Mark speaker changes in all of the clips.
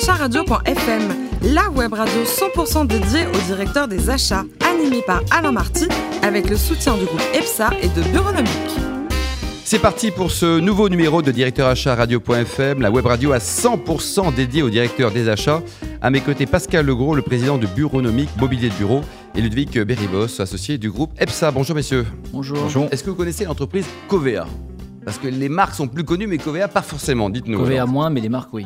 Speaker 1: acharadio.fm, la web radio 100% dédiée au directeur des achats, animée par Alain Marty, avec le soutien du groupe EPSA et de Bureaunomique.
Speaker 2: C'est parti pour ce nouveau numéro de Directeur Achat Radio.fm, la web radio à 100% dédiée au directeur des achats. À mes côtés, Pascal Legros, le président de Bureaunomique, Mobilier de Bureau, et Ludwig Beribos, associé du groupe EPSA. Bonjour messieurs.
Speaker 3: Bonjour.
Speaker 2: Est-ce que vous connaissez l'entreprise Covea? Parce que les marques sont plus connues, mais Covea pas forcément. Dites-nous.
Speaker 3: Covea moins, mais les marques, oui.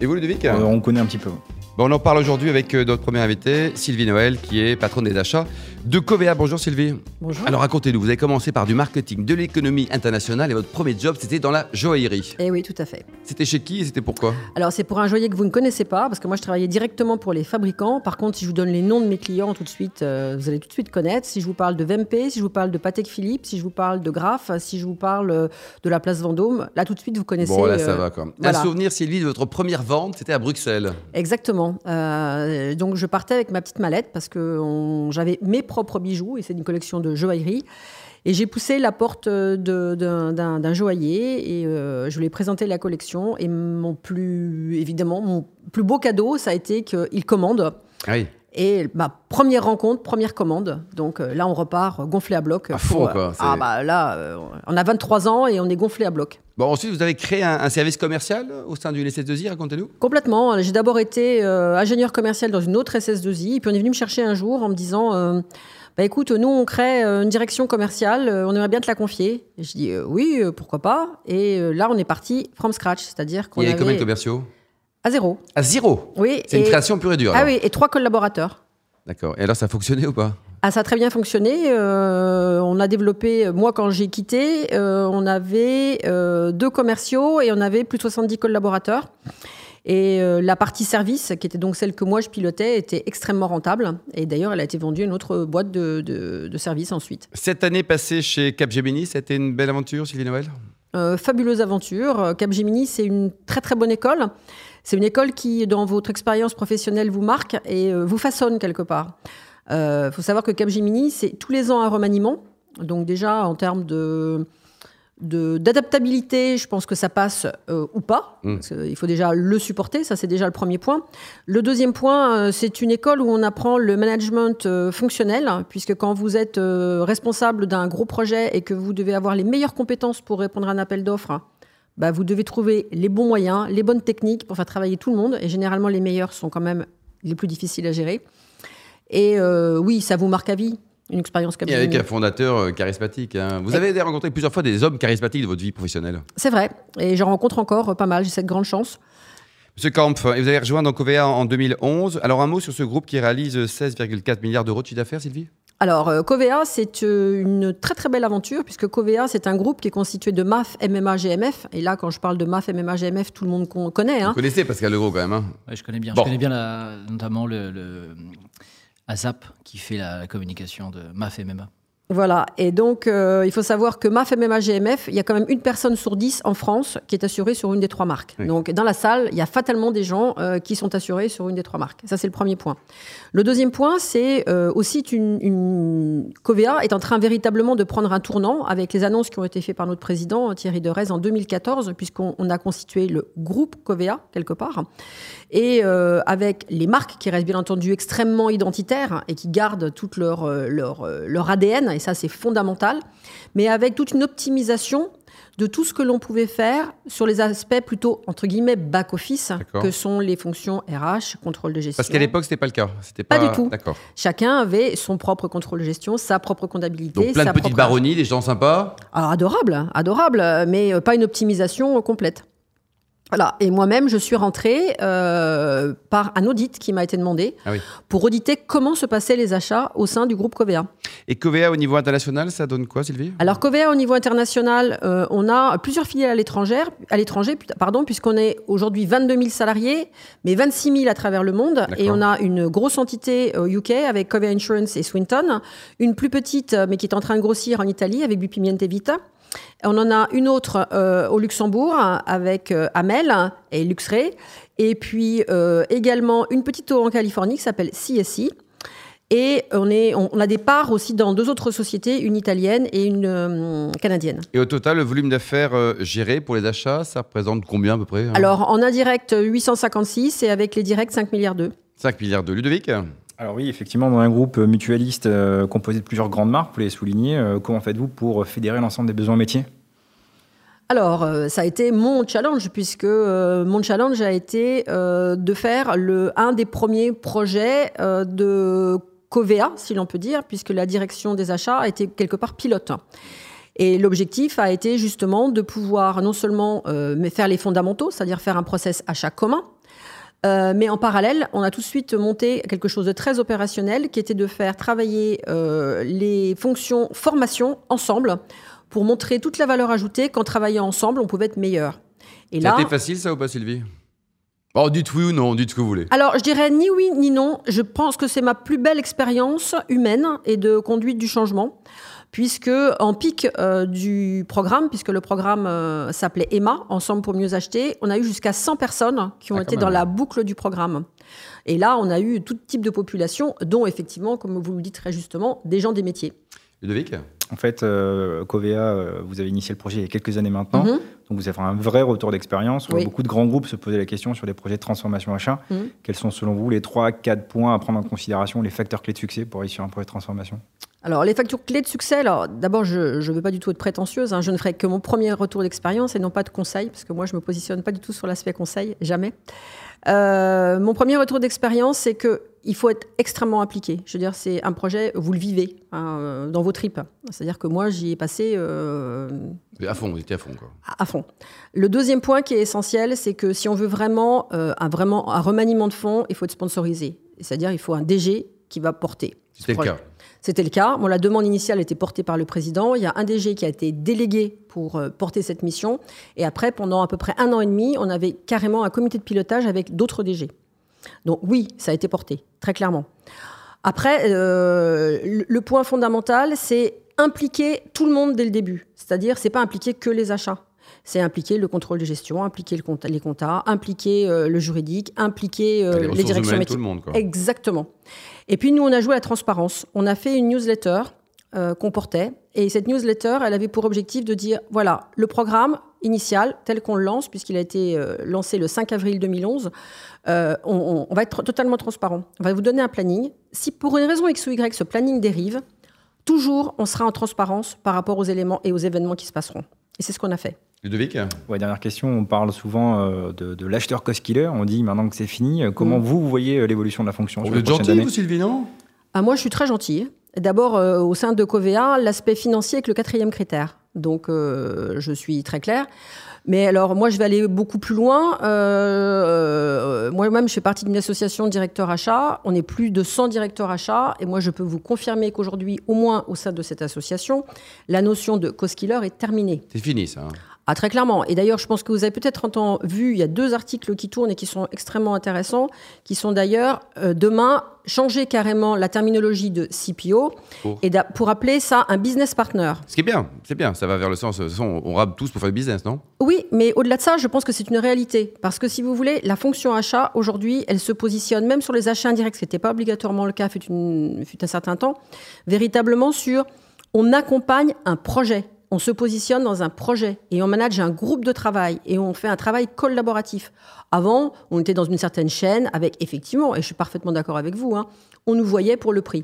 Speaker 2: Et vous Ludovic
Speaker 4: Euh, on connaît un petit peu.
Speaker 2: Bon, On en parle aujourd'hui avec euh, notre premier invité, Sylvie Noël, qui est patronne des achats de Covea. Bonjour Sylvie.
Speaker 5: Bonjour.
Speaker 2: Alors racontez-nous, vous avez commencé par du marketing, de l'économie internationale et votre premier job c'était dans la joaillerie.
Speaker 5: Eh oui, tout à fait.
Speaker 2: C'était chez qui et c'était pourquoi
Speaker 5: Alors, c'est pour un joaillier que vous ne connaissez pas, parce que moi, je travaillais directement pour les fabricants. Par contre, si je vous donne les noms de mes clients tout de suite, euh, vous allez tout de suite connaître. Si je vous parle de Vempé, si je vous parle de Patek Philippe, si je vous parle de Graff, si je vous parle euh, de la place Vendôme, là, tout de suite, vous connaissez.
Speaker 2: Bon là ça
Speaker 5: euh,
Speaker 2: va quoi.
Speaker 5: voilà.
Speaker 2: Un souvenir Sylvie de votre première vente, c'était à Bruxelles.
Speaker 5: Exactement. Euh, donc, je partais avec ma petite mallette parce que j'avais mes propres bijoux et c'est une collection de joaillerie. Et j'ai poussé la porte d'un joaillier et euh, je lui ai présenté la collection. Et mon plus, évidemment, mon plus beau cadeau, ça a été qu'il commande.
Speaker 2: Oui.
Speaker 5: Et ma première rencontre, première commande. Donc euh, là, on repart gonflé à bloc.
Speaker 2: À
Speaker 5: pour,
Speaker 2: fond,
Speaker 5: euh,
Speaker 2: quoi,
Speaker 5: Ah bah là, euh, on a 23 ans et on est gonflé à bloc.
Speaker 2: Bon ensuite vous avez créé un, un service commercial au sein d'une SS2I, racontez-nous.
Speaker 5: Complètement. J'ai d'abord été euh, ingénieur commercial dans une autre SS2I, et puis on est venu me chercher un jour en me disant euh, bah écoute, nous on crée euh, une direction commerciale, euh, on aimerait bien te la confier. Et je dis euh, oui, euh, pourquoi pas? Et euh, là on est parti from scratch, c'est-à-dire qu'on
Speaker 2: Il y avait combien de commerciaux?
Speaker 5: À zéro.
Speaker 2: À zéro
Speaker 5: Oui.
Speaker 2: C'est une création pure et dure.
Speaker 5: Ah
Speaker 2: alors.
Speaker 5: oui, et trois collaborateurs.
Speaker 2: D'accord. Et alors ça a fonctionné ou pas?
Speaker 5: Ah, ça a très bien fonctionné. Euh, on a développé, moi quand j'ai quitté, euh, on avait euh, deux commerciaux et on avait plus de 70 collaborateurs. Et euh, la partie service, qui était donc celle que moi je pilotais, était extrêmement rentable. Et d'ailleurs, elle a été vendue à une autre boîte de, de, de services ensuite.
Speaker 2: Cette année passée chez Capgemini, c'était une belle aventure Sylvie Noël?
Speaker 5: Euh, fabuleuse aventure. Euh, Capgemini, c'est une très très bonne école. C'est une école qui, dans votre expérience professionnelle, vous marque et euh, vous façonne quelque part. Il faut savoir que Capgemini, c'est tous les ans un remaniement. Donc déjà, en termes de d'adaptabilité, je pense que ça passe euh, ou pas.
Speaker 2: Mm.
Speaker 5: Parce que il faut déjà le supporter, ça c'est déjà le premier point. Le deuxième point, euh, c'est une école où on apprend le management euh, fonctionnel, puisque quand vous êtes euh, responsable d'un gros projet et que vous devez avoir les meilleures compétences pour répondre à un appel d'offres, bah, vous devez trouver les bons moyens, les bonnes techniques pour faire travailler tout le monde. Et généralement, les meilleurs sont quand même les plus difficiles à gérer. Et euh, oui, ça vous marque à vie, une expérience
Speaker 2: Et
Speaker 5: Capgemini.
Speaker 2: avec un fondateur euh, charismatique. hein. Vous avez rencontré plusieurs fois des hommes charismatiques de votre vie professionnelle.
Speaker 5: C'est vrai. Et j'en rencontre encore euh, pas mal. J'ai cette grande chance.
Speaker 2: Monsieur Kampf, et vous avez rejoint donc en 2011. Alors un mot sur ce groupe qui réalise 16,4 milliards d'euros de chiffre d'affaires, Sylvie?
Speaker 5: Alors, euh, Covea, c'est euh, une très très belle aventure, puisque Covea, c'est un groupe qui est constitué de MAF, MMA, GMF. Et là, quand je parle de MAF, MMA, GMF, tout le monde con- connaît. Hein.
Speaker 2: Vous connaissez Pascal Legros quand même. hein
Speaker 3: Ouais, je connais bien.
Speaker 2: Bon.
Speaker 3: Je connais bien la- notamment le, le ASAP qui fait la, communication de MAF MMA.
Speaker 5: Voilà. Et donc, euh, il faut savoir que MAF, MMA, GMF, il y a quand même une personne sur dix en France qui est assurée sur une des trois marques.
Speaker 2: Oui.
Speaker 5: Donc, dans la salle, il y a fatalement des gens euh, qui sont assurés sur une des trois marques. Ça, c'est le premier point. Le deuxième point, c'est euh, aussi une, une... Covea est en train véritablement de prendre un tournant avec les annonces qui ont été faites par notre président Thierry Derez en 2014, puisqu'on on a constitué le groupe Covea, quelque part, et euh, avec les marques qui restent bien entendu extrêmement identitaires et qui gardent tout leur, euh, leur, euh, leur ADN, et ça c'est fondamental, mais avec toute une optimisation de tout ce que l'on pouvait faire sur les aspects plutôt, entre guillemets, back-office, que sont les fonctions RH, contrôle de gestion.
Speaker 2: Parce qu'à l'époque, c'était pas le cas. C'était
Speaker 5: Pas du tout. Chacun avait son propre contrôle de gestion, sa propre comptabilité.
Speaker 2: Donc plein de petites
Speaker 5: propre-
Speaker 2: baronnies, des gens sympas.
Speaker 5: Alors, adorable, adorable, mais euh, pas une optimisation euh, complète. Voilà. Et moi-même, je suis rentrée euh, par un audit qui m'a été demandé
Speaker 2: Ah oui.
Speaker 5: pour auditer comment se passaient les achats au sein du groupe Covea.
Speaker 2: Et Covea au niveau international, ça donne quoi, Sylvie?
Speaker 5: Alors Covea au niveau international, euh, on a plusieurs filiales à l'étranger, à l'étranger, pardon, puisqu'on est aujourd'hui 22 000 salariés, mais 26 000 à travers le monde, et on a une grosse entité au UK avec Covea Insurance et Swinton, une plus petite euh, mais qui est en train de grossir en Italie avec Bupimiente Vita. On en a une autre euh, au Luxembourg avec euh, Amel et Luxray, et puis euh, également une petite en Californie qui s'appelle CSI. Et on, est, on, a des parts aussi dans deux autres sociétés, une italienne et une euh, canadienne.
Speaker 2: Et au total, le volume d'affaires géré pour les achats, ça représente combien à peu près hein?
Speaker 5: Alors, en indirect, 856 et avec les directs, 5 milliards 2.
Speaker 2: 5 milliards de Ludovic?
Speaker 4: Alors oui, effectivement, dans un groupe mutualiste composé de plusieurs grandes marques, vous l'avez souligné, comment faites-vous pour fédérer l'ensemble des besoins métiers?
Speaker 5: Alors, euh, ça a été mon challenge, puisque euh, mon challenge a été euh, de faire le, un des premiers projets de Covea, si l'on peut dire, puisque la direction des achats a été quelque part pilote. Et l'objectif a été justement de pouvoir non seulement faire les fondamentaux, c'est-à-dire faire un process achat commun, mais en parallèle, on a tout de suite monté quelque chose de très opérationnel qui était de faire travailler les fonctions formation ensemble pour montrer toute la valeur ajoutée qu'en travaillant ensemble, on pouvait être meilleur.
Speaker 2: Et ça a été facile, ça ou pas, Sylvie? Oh, dites oui ou non, dites ce que vous voulez.
Speaker 5: Alors, je dirais ni oui ni non. Je pense que c'est ma plus belle expérience humaine et de conduite du changement, puisque en pic euh, du programme, puisque le programme euh, s'appelait Emma, Ensemble pour mieux acheter, on a eu jusqu'à 100 personnes qui ont ah, été dans la boucle du programme. Et là, on a eu tout type de population, dont effectivement, comme vous le dites très justement, des gens des métiers.
Speaker 2: Ludovic?
Speaker 4: En fait, euh, Covea, euh, vous avez initié le projet il y a quelques années maintenant. Mhm. Donc, vous avez un vrai retour d'expérience. Beaucoup de grands groupes se posaient la question sur les projets de transformation achat. Mhm. Quels sont, selon vous, les 3-4 points à prendre en considération, les facteurs clés de succès pour réussir un projet de transformation?
Speaker 5: Alors, les facteurs clés de succès, alors d'abord, je ne veux pas du tout être prétentieuse, hein. je ne ferai que mon premier retour d'expérience et non pas de conseil, parce que moi, je ne me positionne pas du tout sur l'aspect conseil, jamais. Euh, mon premier retour d'expérience, c'est qu'il faut être extrêmement impliqué. Je veux dire, c'est un projet, vous le vivez hein, euh, dans vos tripes. C'est-à-dire que moi, j'y ai passé. Euh,
Speaker 2: à fond, vous étiez à fond, quoi.
Speaker 5: À, fond. Le deuxième point qui est essentiel, c'est que si on veut vraiment, un, vraiment un remaniement de fonds, il faut être sponsorisé. C'est-à-dire, il faut un DG qui va porter.
Speaker 2: C'était le cas.
Speaker 5: C'était le cas. la demande initiale était portée par le président. Il y a un DG qui a été délégué pour euh, porter cette mission. Et après, pendant à peu près un an et demi, on avait carrément un comité de pilotage avec d'autres DG. Donc oui, ça a été porté, très clairement. Après, euh, le point fondamental, c'est impliquer tout le monde dès le début. C'est-à-dire, c'est pas impliquer que les achats. C'est impliquer le contrôle de gestion, impliquer le les comptas, impliquer euh, le juridique, impliquer les, directions métiers.
Speaker 2: Tout le monde, quoi.
Speaker 5: Exactement. Et puis nous, on a joué à la transparence. On a fait une newsletter euh, qu'on portait. Et cette newsletter, elle avait pour objectif de dire, voilà, le programme initial, tel qu'on le lance, puisqu'il a été euh, lancé le 5 avril 2011, euh, on, on, va être totalement transparent. On va vous donner un planning. Si pour une raison X ou Y, ce planning dérive, toujours, on sera en transparence par rapport aux éléments et aux événements qui se passeront. Et c'est ce qu'on a fait.
Speaker 2: Ludovic
Speaker 4: ouais, Dernière question, on parle souvent euh, de, l'acheteur cost-killer, on dit maintenant que c'est fini, euh, comment mm. vous, vous voyez euh, l'évolution de la fonction
Speaker 2: Vous êtes gentil, vous, Sylvie, non?
Speaker 5: Ah, Moi, je suis très gentil. D'abord, au sein de Covea, l'aspect financier est le quatrième critère. Donc, je suis très claire. Mais alors, moi, je vais aller beaucoup plus loin. Moi-même, je fais partie d'une association de directeurs achats. On est plus de 100 directeurs achats. Et moi, je peux vous confirmer qu'aujourd'hui, au moins au sein de cette association, la notion de cost-killer est terminée.
Speaker 2: C'est fini, ça. Hein.
Speaker 5: Ah, très clairement. Et d'ailleurs, je pense que vous avez peut-être vu, il y a deux articles qui tournent et qui sont extrêmement intéressants, qui sont d'ailleurs euh, demain changer carrément la terminologie de CPO et pour appeler ça un business partner.
Speaker 2: Ce qui est bien, c'est bien, ça va vers le sens, on rabe tous pour faire du business, non?
Speaker 5: Oui, mais au-delà de ça, je pense que c'est une réalité. Parce que si vous voulez, la fonction achat, aujourd'hui, elle se positionne, même sur les achats indirects, ce qui n'était pas obligatoirement le cas fut, une, fut un certain temps, véritablement sur on accompagne un projet on se positionne dans un projet et on manage un groupe de travail et on fait un travail collaboratif. Avant, on était dans une certaine chaîne avec, effectivement, et je suis parfaitement d'accord avec vous, hein, on nous voyait pour le prix.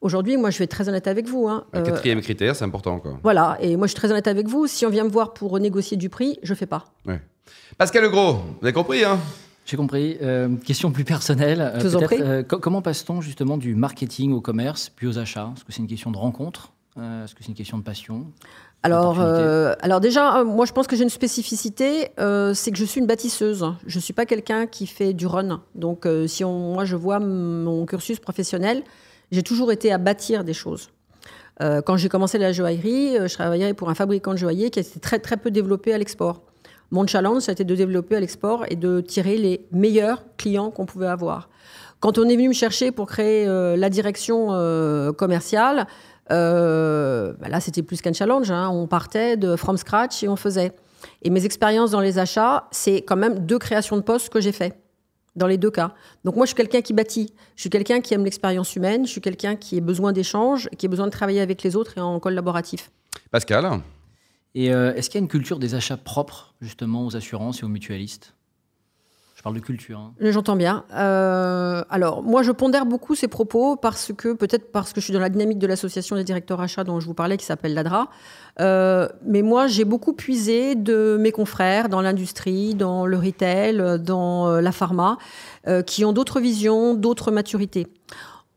Speaker 5: Aujourd'hui, moi, je vais être très honnête avec vous. Hein,
Speaker 2: le quatrième critère, c'est important. Quoi.
Speaker 5: Voilà, et moi, je suis très honnête avec vous. Si on vient me voir pour négocier du prix, je ne fais pas.
Speaker 2: Pascal Legros, vous avez compris hein?
Speaker 3: J'ai compris. Euh, question plus personnelle.
Speaker 5: Euh,
Speaker 3: euh, comment passe-t-on justement du marketing au commerce puis aux achats? Est-ce que c'est une question de rencontre? Est-ce que c'est une question de passion?
Speaker 5: Alors, euh, alors déjà, euh, moi je pense que j'ai une spécificité, euh, c'est que je suis une bâtisseuse. Je ne suis pas quelqu'un qui fait du run. Donc si on, moi je vois mon cursus professionnel, j'ai toujours été à bâtir des choses. quand j'ai commencé la joaillerie, je travaillais pour un fabricant de joailliers qui était très très peu développé à l'export. Mon challenge, ça a été de développer à l'export et de tirer les meilleurs clients qu'on pouvait avoir. Quand on est venu me chercher pour créer la direction commerciale, euh, bah là, c'était plus qu'un challenge. Hein. On partait de from scratch et on faisait. Et mes expériences dans les achats, c'est quand même deux créations de postes que j'ai fait. dans les deux cas. Donc moi, je suis quelqu'un qui bâtit. Je suis quelqu'un qui aime l'expérience humaine. Je suis quelqu'un qui a besoin d'échanges, qui a besoin de travailler avec les autres et en collaboratif.
Speaker 2: Pascal?
Speaker 3: Et euh, est-ce qu'il y a une culture des achats propres, justement, aux assurances et aux mutualistes? Parle de culture. Hein.
Speaker 5: J'entends bien. Euh, alors, moi, je pondère beaucoup ces propos parce que, peut-être parce que je suis dans la dynamique de l'association des directeurs achats dont je vous parlais, qui s'appelle l'ADRA. Euh, mais moi, j'ai beaucoup puisé de mes confrères dans l'industrie, dans le retail, dans euh, la pharma, qui ont d'autres visions, d'autres maturités.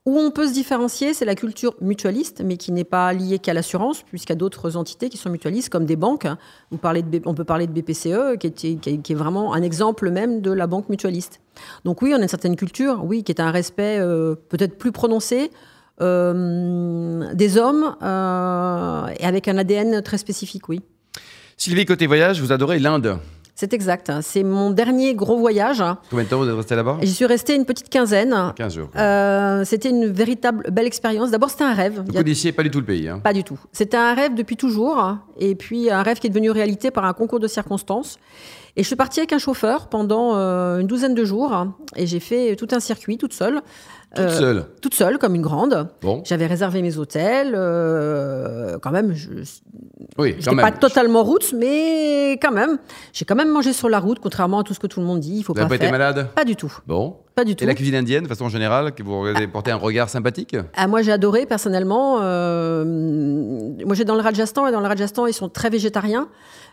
Speaker 5: Où on peut se différencier, c'est la culture mutualiste, mais qui n'est pas liée qu'à l'assurance, puisqu'il y a d'autres entités qui sont mutualistes, comme des banques. De, on peut parler de BPCE, qui est, qui est, vraiment un exemple même de la banque mutualiste. Donc oui, on a une certaine culture, oui, qui est un respect euh, peut-être plus prononcé euh, des hommes, euh, et avec un ADN très spécifique, oui.
Speaker 2: Sylvie, côté voyage, vous adorez l'Inde
Speaker 5: c'est exact. C'est mon dernier gros voyage.
Speaker 2: Combien de temps vous êtes resté là-bas?
Speaker 5: J'y suis resté une petite quinzaine.
Speaker 2: 15 jours.
Speaker 5: Euh, c'était une véritable belle expérience. D'abord, c'était un rêve.
Speaker 2: Vous connaissiez pas du tout le pays hein?
Speaker 5: Pas du tout. C'était un rêve depuis toujours. Et puis, un rêve qui est devenu réalité par un concours de circonstances. Et je suis partie avec un chauffeur pendant euh, une douzaine de jours. Et j'ai fait tout un circuit toute seule.
Speaker 2: Toute euh, seule?
Speaker 5: Toute seule, comme une grande. Bon. J'avais réservé mes hôtels. Euh, quand même, je
Speaker 2: oui,
Speaker 5: n'étais pas totalement route, mais quand même. J'ai quand même mangé sur la route, contrairement à tout ce que tout le monde dit. Il faut
Speaker 2: vous pas,
Speaker 5: pas
Speaker 2: été malade?
Speaker 5: Pas du tout.
Speaker 2: Bon.
Speaker 5: Pas du tout.
Speaker 2: Et la cuisine indienne, de façon générale, que vous avez porté un regard sympathique?
Speaker 5: Ah, Moi, j'ai adoré, personnellement. Euh, moi, j'ai dans le Rajasthan, et dans le Rajasthan, ils sont très végétariens,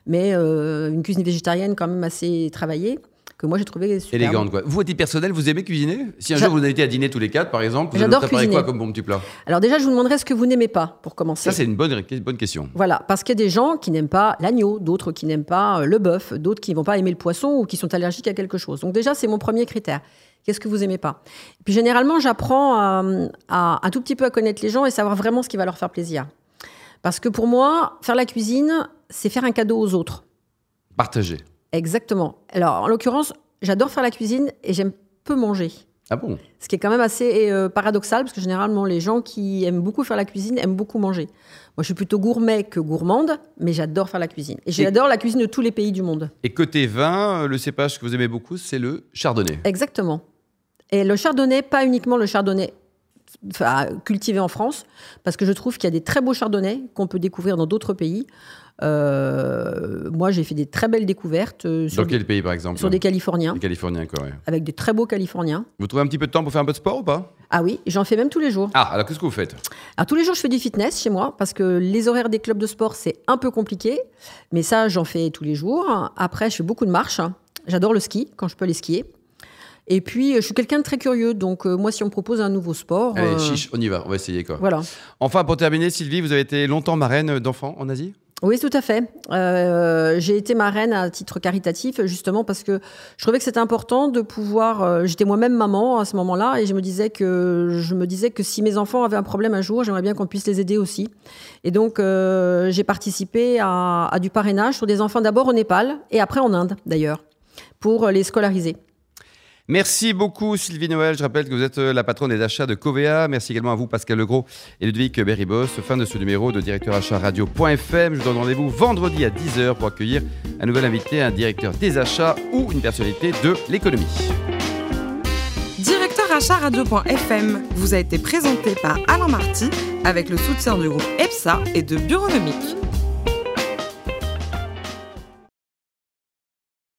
Speaker 5: mais une cuisine végétarienne quand même assez travaillée que moi j'ai trouvé super.
Speaker 2: Élégante quoi. Vous, à titre personnel, vous aimez cuisiner? Si un jour vous avez été à dîner tous les quatre, par exemple, vous
Speaker 5: allez préparer
Speaker 2: quoi comme bon petit plat?
Speaker 5: Alors déjà, je vous demanderais ce que vous n'aimez pas pour commencer.
Speaker 2: Ça, c'est une bonne, bonne question.
Speaker 5: Voilà, parce qu'il y a des gens qui n'aiment pas l'agneau, d'autres qui n'aiment pas euh, le bœuf, d'autres qui ne vont pas aimer le poisson ou qui sont allergiques à quelque chose. Donc déjà, c'est mon premier critère. Qu'est-ce que vous aimez pas? Puis généralement, j'apprends à, à, un tout petit peu à connaître les gens et savoir vraiment ce qui va leur faire plaisir. Parce que pour moi, faire la cuisine, c'est faire un cadeau aux autres.
Speaker 2: Partager.
Speaker 5: Exactement. Alors, en l'occurrence, j'adore faire la cuisine et j'aime peu manger.
Speaker 2: Ah bon?
Speaker 5: Ce qui est quand même assez euh, paradoxal, parce que généralement, les gens qui aiment beaucoup faire la cuisine aiment beaucoup manger. Moi, je suis plutôt gourmet que gourmande, mais j'adore faire la cuisine. Et j'adore la cuisine de tous les pays du monde.
Speaker 2: Et côté vin, euh, le cépage que vous aimez beaucoup, c'est le chardonnay.
Speaker 5: Exactement. Et le chardonnay, pas uniquement le chardonnay cultivé en France, parce que je trouve qu'il y a des très beaux chardonnays qu'on peut découvrir dans d'autres pays. Euh, moi, j'ai fait des très belles découvertes. Euh,
Speaker 2: sur Dans quel pays, par exemple
Speaker 5: Sur des Californiens.
Speaker 2: Des Californiens, quoi,
Speaker 5: Avec des très beaux Californiens.
Speaker 2: Vous trouvez un petit peu de temps pour faire un peu de sport ou pas?
Speaker 5: Ah oui, j'en fais même tous les jours.
Speaker 2: Ah, alors qu'est-ce que vous faites?
Speaker 5: Alors tous les jours, je fais du fitness chez moi, parce que les horaires des clubs de sport, c'est un peu compliqué. Mais ça, j'en fais tous les jours. Après, je fais beaucoup de marche. J'adore le ski, quand je peux aller skier. Et puis, je suis quelqu'un de très curieux. Donc, euh, moi, si on me propose un nouveau sport.
Speaker 2: Allez, chiche, on y va, on va essayer quoi.
Speaker 5: Voilà.
Speaker 2: Enfin, pour terminer, Sylvie, vous avez été longtemps marraine d'enfants en Asie?
Speaker 5: Oui, tout à fait. Euh, j'ai été marraine à titre caritatif, justement parce que je trouvais que c'était important de pouvoir. Euh, j'étais moi-même maman à ce moment-là, et je me disais que je me disais que si mes enfants avaient un problème un jour, j'aimerais bien qu'on puisse les aider aussi. Et donc, euh, j'ai participé à, à du parrainage sur des enfants d'abord au Népal et après en Inde, d'ailleurs, pour les scolariser.
Speaker 2: Merci beaucoup Sylvie Noël. Je rappelle que vous êtes euh, la patronne des achats de Covea. Merci également à vous Pascal Legros et Ludwig Berribos. Fin de ce numéro de directeur achat. Je vous donne rendez-vous vendredi à 10h pour accueillir un nouvel invité, un directeur des achats ou une personnalité de l'économie.
Speaker 1: Directeur achat vous a été présenté par Alain Marty avec le soutien du groupe EPSA et de Bureaunomique.